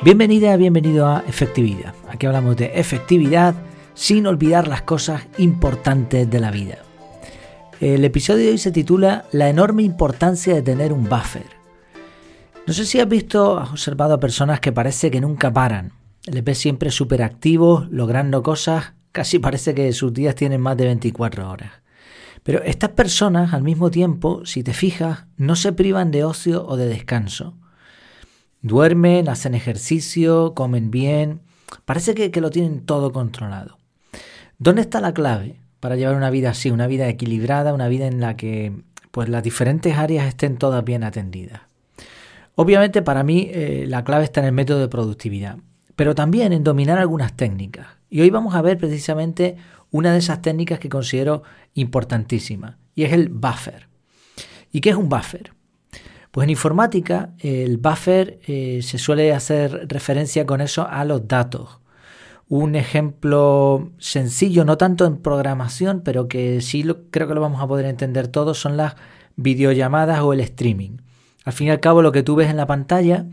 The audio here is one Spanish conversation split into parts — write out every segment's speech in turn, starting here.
Bienvenida, bienvenido a Efectividad. Aquí hablamos de efectividad sin olvidar las cosas importantes de la vida. El episodio de hoy se titula La enorme importancia de tener un buffer. No sé si has visto, has observado a personas que parece que nunca paran. Les ves siempre súper activos, logrando cosas, casi parece que sus días tienen más de 24 horas. Pero estas personas, al mismo tiempo, si te fijas, no se privan de ocio o de descanso. Duermen, hacen ejercicio, comen bien. Parece que, lo tienen todo controlado. ¿Dónde está la clave para llevar una vida así, una vida equilibrada, una vida en la que pues, las diferentes áreas estén todas bien atendidas? Obviamente para mí eh, la clave está en el método de productividad, pero también en dominar algunas técnicas. Y hoy vamos a ver precisamente una de esas técnicas que considero importantísima, y es el buffer. ¿Y qué es un buffer? Pues en informática el buffer eh, se suele hacer referencia con eso a los datos. Un ejemplo sencillo, no tanto en programación, pero que sí creo que lo vamos a poder entender todos, son las videollamadas o el streaming. Al fin y al cabo lo que tú ves en la pantalla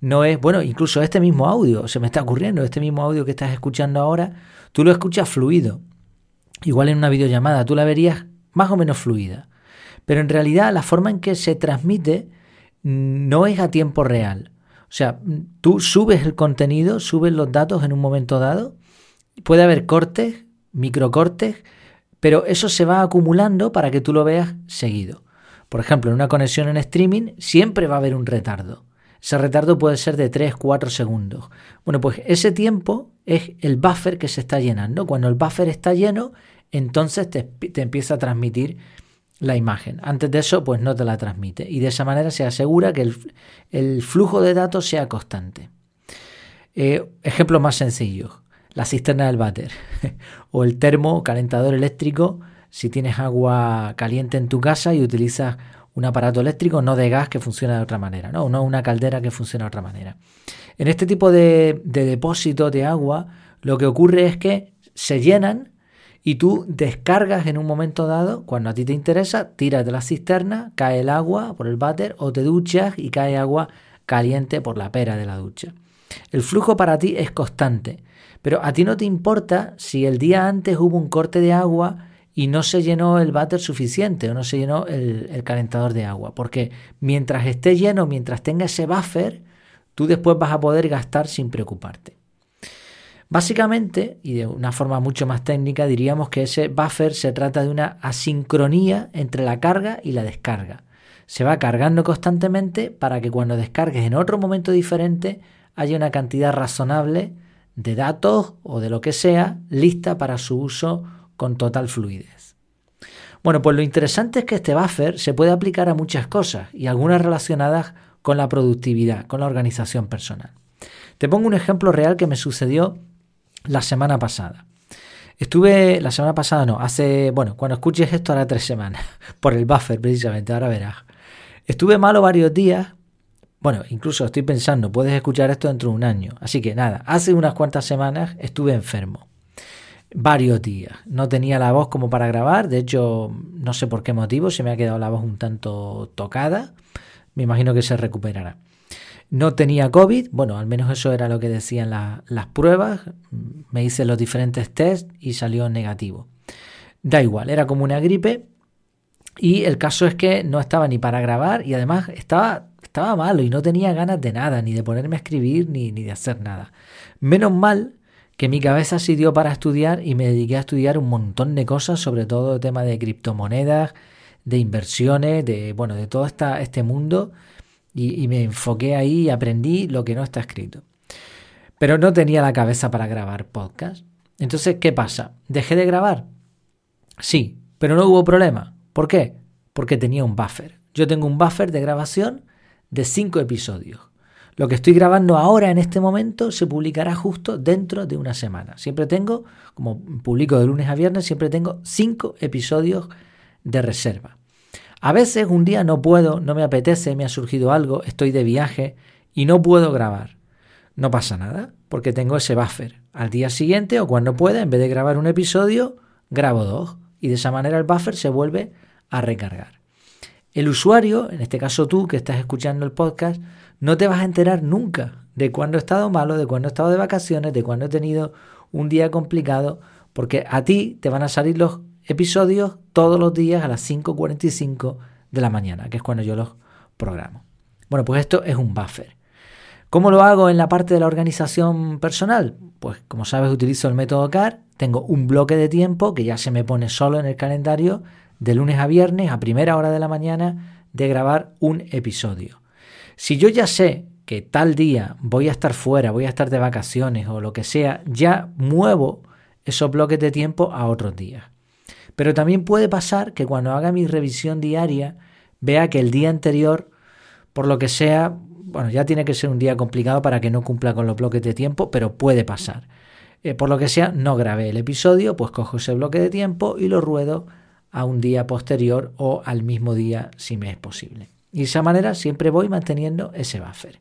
no es, bueno, incluso este mismo audio, se me está ocurriendo, este mismo audio que estás escuchando ahora, tú lo escuchas fluido. Igual en una videollamada tú la verías más o menos fluida. Pero en realidad la forma en que se transmite no es a tiempo real. O sea, tú subes el contenido, subes los datos en un momento dado, puede haber cortes, microcortes, pero eso se va acumulando para que tú lo veas seguido. Por ejemplo, en una conexión en streaming siempre va a haber un retardo. Ese retardo puede ser de 3, 4 segundos. Bueno, pues ese tiempo es el buffer que se está llenando. Cuando el buffer está lleno, entonces te, te empieza a transmitir la imagen. Antes de eso, pues no te la transmite. Y de esa manera se asegura que el, flujo de datos sea constante. Eh, ejemplo más sencillo, la cisterna del váter o el termo calentador eléctrico si tienes agua caliente en tu casa y utilizas un aparato eléctrico no de gas que funciona de otra manera, ¿no? No una caldera que funciona de otra manera. En este tipo de, de depósitos de agua, lo que ocurre es que se llenan y tú descargas en un momento dado, cuando a ti te interesa, tiras de la cisterna, cae el agua por el váter o te duchas y cae agua caliente por la pera de la ducha. El flujo para ti es constante, pero a ti no te importa si el día antes hubo un corte de agua y no se llenó el váter suficiente o no se llenó el, el calentador de agua, porque mientras esté lleno, mientras tenga ese buffer, tú después vas a poder gastar sin preocuparte. Básicamente, y de una forma mucho más técnica, diríamos que ese buffer se trata de una asincronía entre la carga y la descarga. Se va cargando constantemente para que cuando descargues en otro momento diferente haya una cantidad razonable de datos o de lo que sea lista para su uso con total fluidez. Bueno, pues lo interesante es que este buffer se puede aplicar a muchas cosas y algunas relacionadas con la productividad, con la organización personal. Te pongo un ejemplo real que me sucedió la semana pasada. Estuve, la semana pasada no, hace, bueno, cuando escuches esto hará tres semanas, por el buffer precisamente, ahora verás. Estuve malo varios días, bueno, incluso estoy pensando, puedes escuchar esto dentro de un año. Así que nada, hace unas cuantas semanas estuve enfermo. Varios días. No tenía la voz como para grabar, de hecho, no sé por qué motivo, se me ha quedado la voz un tanto tocada. Me imagino que se recuperará. No tenía COVID, bueno, al menos eso era lo que decían las pruebas. Me hice los diferentes tests y salió negativo. Da igual, era como una gripe. Y el caso es que no estaba ni para grabar y además estaba, estaba malo y no tenía ganas de nada, ni de ponerme a escribir, ni, ni de hacer nada. Menos mal que mi cabeza se dio para estudiar y me dediqué a estudiar un montón de cosas, sobre todo el tema de criptomonedas, de inversiones, de bueno, de todo esta, este mundo y, me enfoqué ahí y aprendí lo que no está escrito. Pero no tenía la cabeza para grabar podcast. Entonces, ¿qué pasa? ¿Dejé de grabar? Sí, pero no hubo problema. ¿Por qué? Porque tenía un buffer. Yo tengo un buffer de grabación de cinco episodios. Lo que estoy grabando ahora en este momento se publicará justo dentro de una semana. Siempre tengo, como publico de lunes a viernes, siempre tengo cinco episodios de reserva. A veces un día no puedo, no me apetece, me ha surgido algo, estoy de viaje y no puedo grabar. No pasa nada, porque tengo ese buffer. Al día siguiente o cuando pueda, en vez de grabar un episodio, grabo dos. Y de esa manera el buffer se vuelve a recargar. El usuario, en este caso tú que estás escuchando el podcast, no te vas a enterar nunca de cuando he estado malo, de cuando he estado de vacaciones, de cuando he tenido un día complicado, porque a ti te van a salir los episodios todos los días a las 5.45 de la mañana, que es cuando yo los programo. Bueno, pues esto es un buffer. ¿Cómo lo hago en la parte de la organización personal? Pues como sabes utilizo el método CAR, tengo un bloque de tiempo que ya se me pone solo en el calendario de lunes a viernes a primera hora de la mañana de grabar un episodio. Si yo ya sé que tal día voy a estar fuera, voy a estar de vacaciones o lo que sea, ya muevo esos bloques de tiempo a otros días. Pero también puede pasar que cuando haga mi revisión diaria vea que el día anterior, por lo que sea, bueno, ya tiene que ser un día complicado para que no cumpla con los bloques de tiempo, pero puede pasar. Eh, por lo que sea, no grabé el episodio, pues cojo ese bloque de tiempo y lo ruedo a un día posterior o al mismo día si me es posible. Y de esa manera siempre voy manteniendo ese buffer.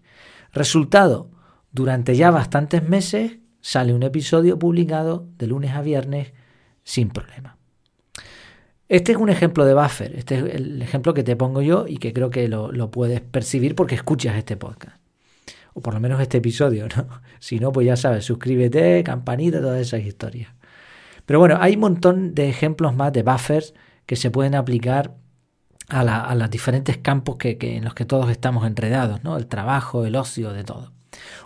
Resultado, durante ya bastantes meses sale un episodio publicado de lunes a viernes sin problema. Este es un ejemplo de buffer, este es el ejemplo que te pongo yo y que creo que lo, puedes percibir porque escuchas este podcast. O por lo menos este episodio, ¿no? Si no, pues ya sabes, suscríbete, campanita, todas esas historias. Pero bueno, hay un montón de ejemplos más de buffers que se pueden aplicar a, los diferentes campos que, en los que todos estamos enredados, ¿no? El trabajo, el ocio, de todo.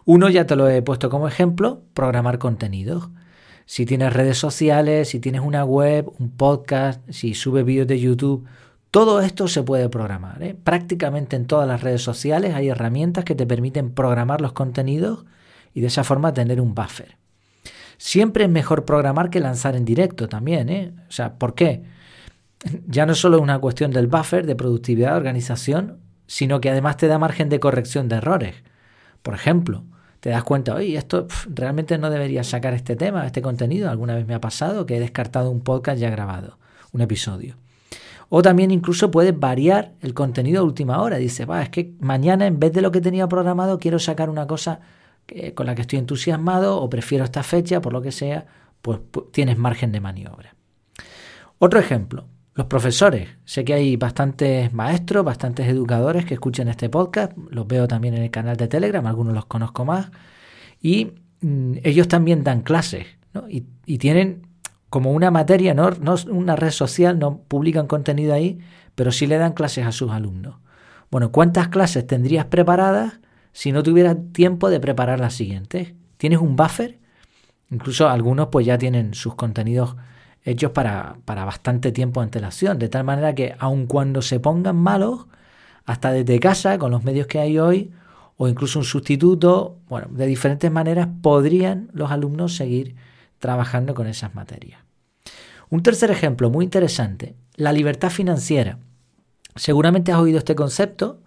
Uno ya te lo he puesto como ejemplo, programar contenidos. Si tienes redes sociales, si tienes una web, un podcast, si subes vídeos de YouTube, todo esto se puede programar. ¿eh? Prácticamente en todas las redes sociales hay herramientas que te permiten programar los contenidos y de esa forma tener un buffer. Siempre es mejor programar que lanzar en directo también. ¿eh? O sea, ¿por qué? ya no solo es una cuestión del buffer, de productividad, de organización, sino que además te da margen de corrección de errores. Por ejemplo, te das cuenta, oye, esto realmente no debería sacar este tema, este contenido. Alguna vez me ha pasado que he descartado un podcast ya grabado, un episodio. O también incluso puedes variar el contenido a última hora. Dice, va, es que mañana en vez de lo que tenía programado quiero sacar una cosa con la que estoy entusiasmado o prefiero esta fecha, por lo que sea, pues tienes margen de maniobra. Otro ejemplo, los profesores. Sé que hay bastantes maestros, bastantes educadores que escuchan este podcast. Los veo también en el canal de Telegram, algunos los conozco más. Y mm, ellos también dan clases y, tienen como una materia, ¿no? no una red social, no publican contenido ahí, pero sí le dan clases a sus alumnos. Bueno, ¿cuántas clases tendrías preparadas si no tuvieras tiempo de preparar las siguientes? ¿Tienes un buffer? Incluso algunos pues ya tienen sus contenidos hechos para, para bastante tiempo de antelación, de tal manera que aun cuando se pongan malos, hasta desde casa, con los medios que hay hoy, o incluso un sustituto, bueno, de diferentes maneras podrían los alumnos seguir trabajando con esas materias. Un tercer ejemplo muy interesante, la libertad financiera. Seguramente has oído este concepto.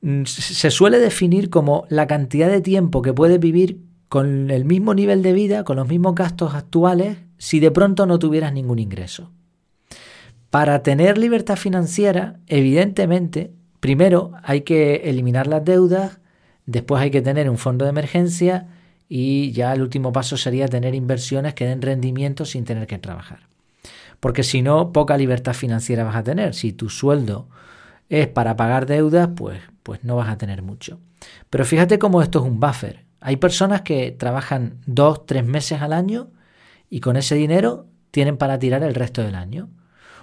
Mm, se suele definir como la cantidad de tiempo que puedes vivir con el mismo nivel de vida, con los mismos gastos actuales, si de pronto no tuvieras ningún ingreso. Para tener libertad financiera, evidentemente, primero hay que eliminar las deudas, después hay que tener un fondo de emergencia y ya el último paso sería tener inversiones que den rendimiento sin tener que trabajar. Porque si no, poca libertad financiera vas a tener. Si tu sueldo es para pagar deudas, pues, pues no vas a tener mucho. Pero fíjate cómo esto es un buffer. Hay personas que trabajan dos, tres meses al año y con ese dinero tienen para tirar el resto del año.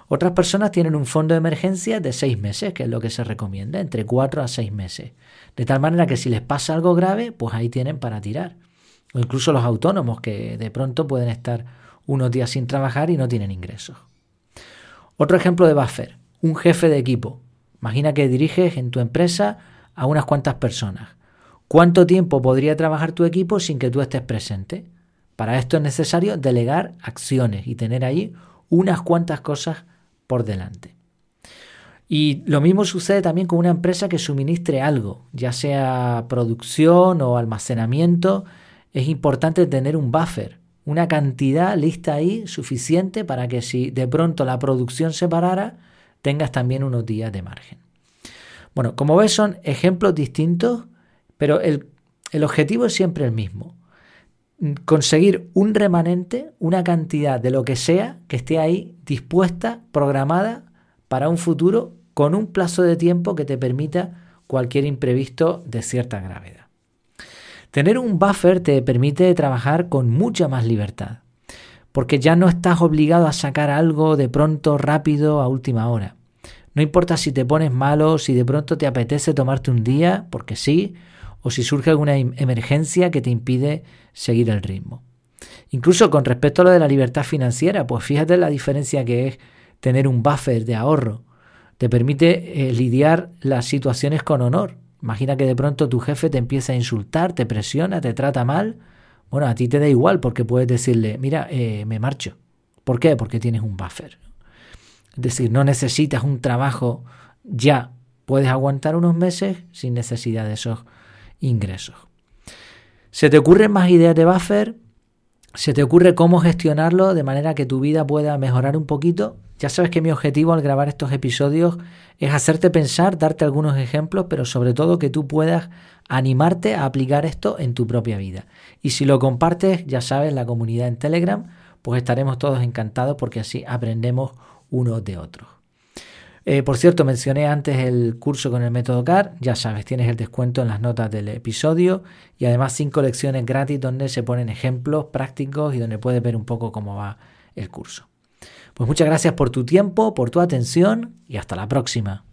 Otras personas tienen un fondo de emergencia de seis meses, que es lo que se recomienda, entre cuatro a seis meses. De tal manera que si les pasa algo grave, pues ahí tienen para tirar. O incluso los autónomos que de pronto pueden estar unos días sin trabajar y no tienen ingresos. Otro ejemplo de buffer, un jefe de equipo. Imagina que diriges en tu empresa a unas cuantas personas. ¿Cuánto tiempo podría trabajar tu equipo sin que tú estés presente? Para esto es necesario delegar acciones y tener ahí unas cuantas cosas por delante. Y lo mismo sucede también con una empresa que suministre algo, ya sea producción o almacenamiento. Es importante tener un buffer, una cantidad lista ahí suficiente para que si de pronto la producción se parara, tengas también unos días de margen. Bueno, como ves son ejemplos distintos, pero el, el objetivo es siempre el mismo conseguir un remanente, una cantidad de lo que sea que esté ahí dispuesta, programada para un futuro con un plazo de tiempo que te permita cualquier imprevisto de cierta gravedad. Tener un buffer te permite trabajar con mucha más libertad, porque ya no estás obligado a sacar algo de pronto, rápido, a última hora. No importa si te pones malo, si de pronto te apetece tomarte un día, porque sí, o si surge alguna em-, emergencia que te impide seguir el ritmo. Incluso con respecto a lo de la libertad financiera, pues fíjate la diferencia que es tener un buffer de ahorro. Te permite eh, lidiar las situaciones con honor. Imagina que de pronto tu jefe te empieza a insultar, te presiona, te trata mal. Bueno, a ti te da igual porque puedes decirle, mira, eh, me marcho. ¿Por qué? Porque tienes un buffer. Es decir, no necesitas un trabajo ya. Puedes aguantar unos meses sin necesidad de esos ingresos. ¿Se te ocurren más ideas de buffer? ¿Se te ocurre cómo gestionarlo de manera que tu vida pueda mejorar un poquito? Ya sabes que mi objetivo al grabar estos episodios es hacerte pensar, darte algunos ejemplos, pero sobre todo que tú puedas animarte a aplicar esto en tu propia vida. Y si lo compartes, ya sabes, la comunidad en Telegram, pues estaremos todos encantados porque así aprendemos unos de otros. Eh, por cierto, mencioné antes el curso con el método CAR, ya sabes, tienes el descuento en las notas del episodio y además cinco lecciones gratis donde se ponen ejemplos prácticos y donde puedes ver un poco cómo va el curso. Pues muchas gracias por tu tiempo, por tu atención y hasta la próxima.